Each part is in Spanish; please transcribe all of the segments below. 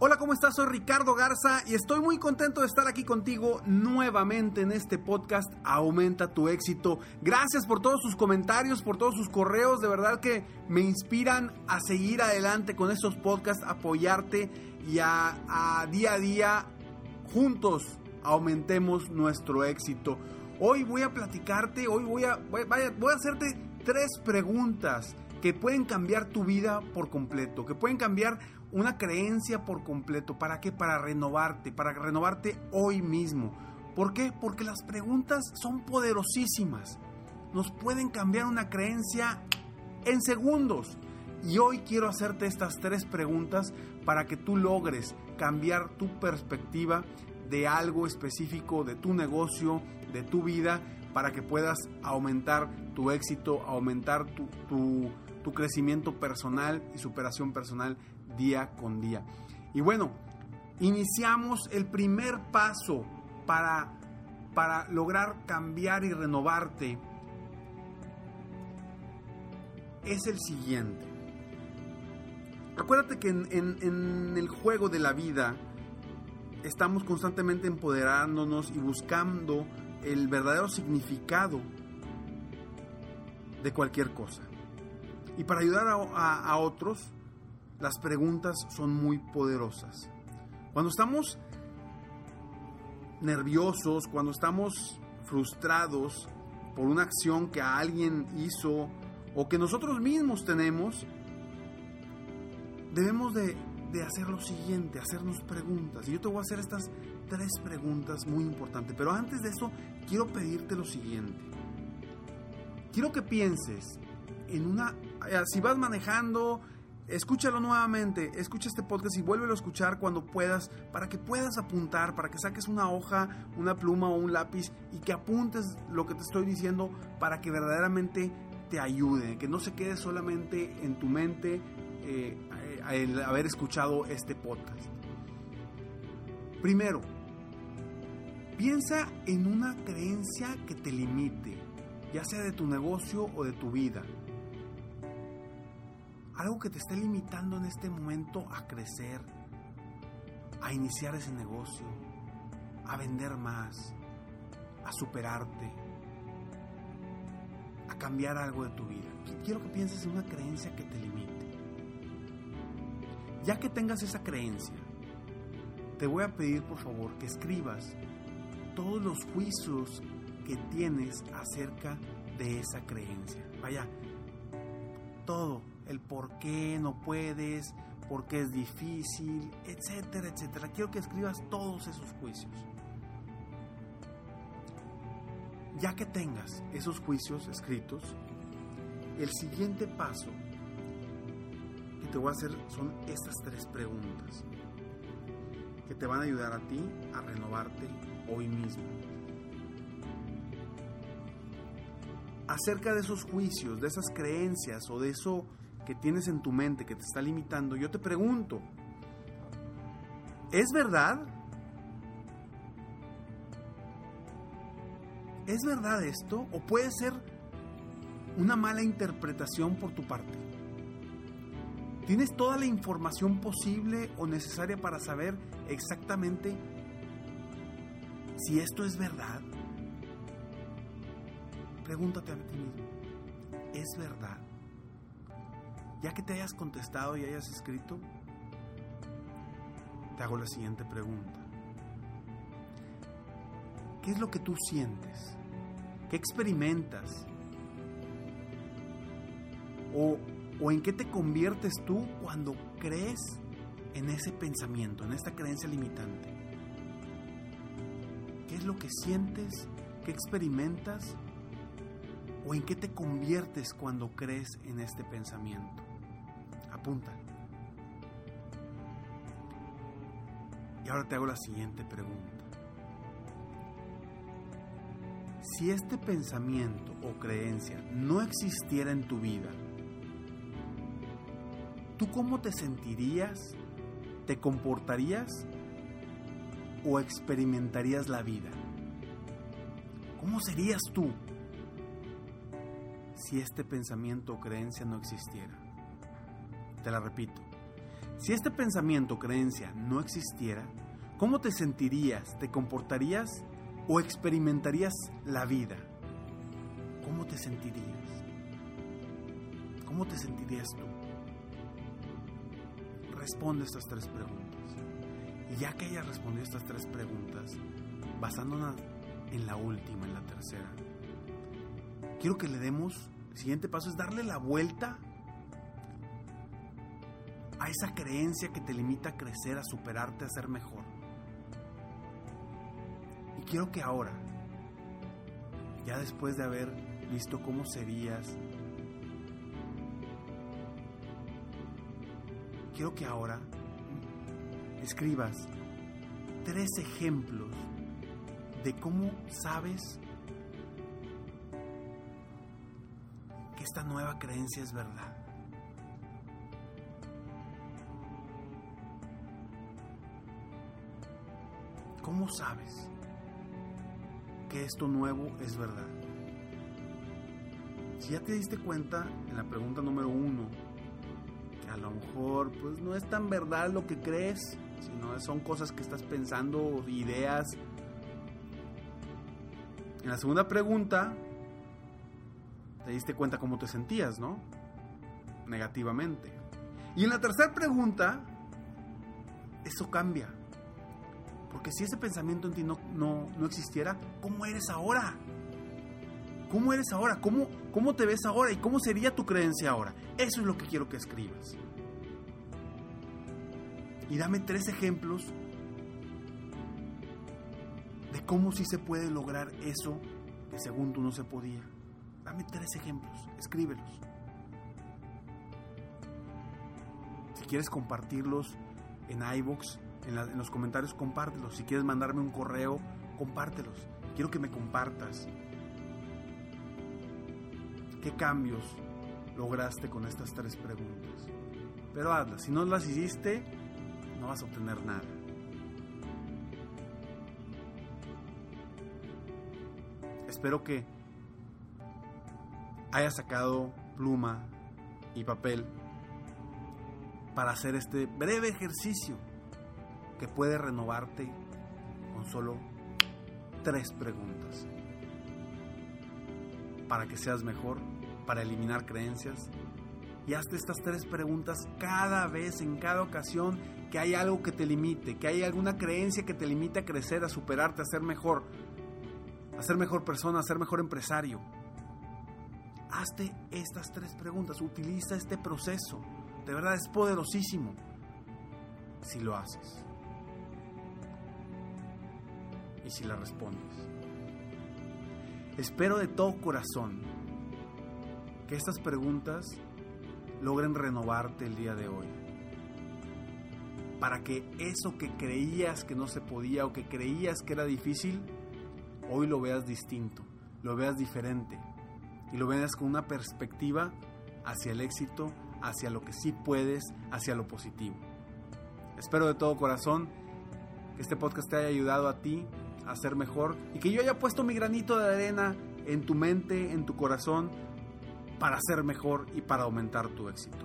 Hola, ¿cómo estás? Soy Ricardo Garza y estoy muy contento de estar aquí contigo nuevamente en este podcast Aumenta tu éxito. Gracias por todos sus comentarios, por todos sus correos, de verdad que me inspiran a seguir adelante con estos podcasts, apoyarte y a, día a día juntos aumentemos nuestro éxito. Hoy voy a platicarte, hoy voy a, voy, voy a hacerte tres preguntas que pueden cambiar tu vida por completo, que pueden cambiar una creencia por completo. ¿Para qué? Para renovarte, para renovarte hoy mismo. ¿Por qué? Porque las preguntas son poderosísimas. Nos pueden cambiar una creencia en segundos. Y hoy quiero hacerte estas tres preguntas para que tú logres cambiar tu perspectiva de algo específico, de tu negocio, de tu vida, para que puedas aumentar tu éxito, aumentar tu, tu, tu crecimiento personal y superación personal día con día. Y bueno, iniciamos el primer paso para, para lograr cambiar y renovarte. Es el siguiente. Acuérdate que en, en el juego de la vida estamos constantemente empoderándonos y buscando el verdadero significado de cualquier cosa. Y para ayudar a, otros, las preguntas son muy poderosas. Cuando estamos nerviosos, cuando estamos frustrados por una acción que alguien hizo o que nosotros mismos tenemos, debemos de, de, hacer lo siguiente, hacernos preguntas. Y yo te voy a hacer estas tres preguntas muy importantes. Pero antes de eso, quiero pedirte lo siguiente. Quiero que pienses en una... Eh, si vas manejando, escúchalo nuevamente, escucha este podcast y vuélvelo a escuchar cuando puedas, para que puedas apuntar, para que saques una hoja, una pluma o un lápiz y que apuntes lo que te estoy diciendo para que verdaderamente te ayude, que no se quede solamente en tu mente eh, el haber escuchado este podcast. Primero, piensa en una creencia que te limite, ya sea de tu negocio o de tu vida algo que te esté limitando en este momento a crecer, a iniciar ese negocio, a vender más, a superarte, a cambiar algo de tu vida. Quiero que pienses en una creencia que te limite. Ya que tengas esa creencia, te voy a pedir por favor que escribas todos los juicios que tienes acerca de esa creencia. Vaya, todo el por qué no puedes, por qué es difícil, etcétera, etcétera. Quiero que escribas todos esos juicios. Ya que tengas esos juicios escritos, el siguiente paso que te voy a hacer son estas tres preguntas que te van a ayudar a ti a renovarte hoy mismo. Acerca de esos juicios, de esas creencias o de eso que tienes en tu mente que te está limitando, yo te pregunto, ¿es verdad? ¿Es verdad esto? ¿O puede ser una mala interpretación por tu parte? ¿Tienes toda la información posible o necesaria para saber exactamente si esto es verdad? Pregúntate a ti mismo, ¿es verdad? Ya que te hayas contestado y hayas escrito, te hago la siguiente pregunta. ¿Qué es lo que tú sientes? ¿Qué experimentas? ¿O, o en qué te conviertes tú cuando crees en ese pensamiento, en esta creencia limitante? ¿Qué es lo que sientes? ¿Qué experimentas? ¿O en qué te conviertes cuando crees en este pensamiento? Y ahora te hago la siguiente pregunta. Si este pensamiento o creencia no existiera en tu vida, ¿tú cómo te sentirías? ¿Te comportarías? ¿O experimentarías la vida? ¿Cómo serías tú si este pensamiento o creencia no existiera? Te la repito. Si este pensamiento o creencia no existiera, ¿cómo te sentirías? ¿Te comportarías? ¿O experimentarías la vida? ¿Cómo te sentirías? ¿Cómo te sentirías tú? Responde estas tres preguntas. Y ya que hayas respondido estas tres preguntas, basándonos en la última, en la tercera, quiero que le demos, el siguiente paso es darle la vuelta a esa creencia que te limita a crecer, a superarte, a ser mejor quiero que ahora, ya después de haber visto cómo serías, quiero que ahora escribas tres ejemplos de cómo sabes que esta nueva creencia es verdad. ¿Cómo sabes? que esto nuevo es verdad. Si ya te diste cuenta en la pregunta número uno, que a lo mejor pues no es tan verdad lo que crees, sino son cosas que estás pensando, ideas. En la segunda pregunta, te diste cuenta cómo te sentías, ¿no? Negativamente. Y en la tercera pregunta, eso cambia. Porque si ese pensamiento en ti no, no, existiera, ¿cómo eres ahora? ¿Cómo eres ahora? ¿Cómo, ¿Cómo te ves ahora? ¿Y cómo sería tu creencia ahora? Eso es lo que quiero que escribas. Y dame tres ejemplos de cómo sí se puede lograr eso que según tú no se podía. Dame tres ejemplos, escríbelos. Si quieres compartirlos en iBox, en, los comentarios compártelos. Si quieres mandarme un correo, compártelos. Quiero que me compartas. ¿Qué cambios lograste con estas tres preguntas? Pero hazlas. Si no las hiciste, no vas a obtener nada. Espero que hayas sacado pluma y papel para hacer este breve ejercicio que puede renovarte con solo tres preguntas. Para que seas mejor, para eliminar creencias. Y hazte estas tres preguntas cada vez, en cada ocasión que hay algo que te limite, que hay alguna creencia que te limite a crecer, a superarte, a ser mejor, a ser mejor persona, a ser mejor empresario. Hazte estas tres preguntas, utiliza este proceso. De verdad es poderosísimo si lo haces y si la respondes. Espero de todo corazón que estas preguntas logren renovarte el día de hoy. Para que eso que creías que no se podía o que creías que era difícil, hoy lo veas distinto, lo veas diferente y lo veas con una perspectiva hacia el éxito, hacia lo que sí puedes, hacia lo positivo. Espero de todo corazón que este podcast te haya ayudado a ti a ser mejor y que yo haya puesto mi granito de arena en tu mente, en tu corazón, para ser mejor y para aumentar tu éxito.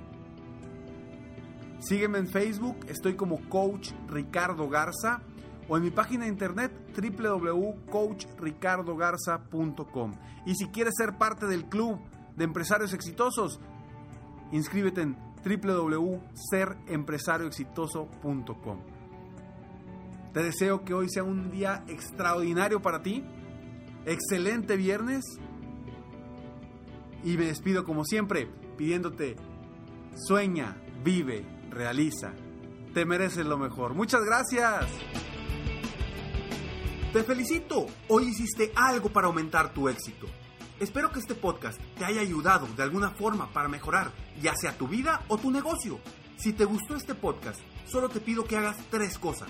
Sígueme en Facebook, estoy como Coach Ricardo Garza o en mi página de internet www.coachricardogarza.com. Y si quieres ser parte del club de empresarios exitosos, inscríbete en www.serempresarioexitoso.com. Te deseo que hoy sea un día extraordinario para ti. Excelente viernes. Y me despido como siempre pidiéndote, sueña, vive, realiza. Te mereces lo mejor. Muchas gracias. Te felicito. Hoy hiciste algo para aumentar tu éxito. Espero que este podcast te haya ayudado de alguna forma para mejorar ya sea tu vida o tu negocio. Si te gustó este podcast, solo te pido que hagas tres cosas.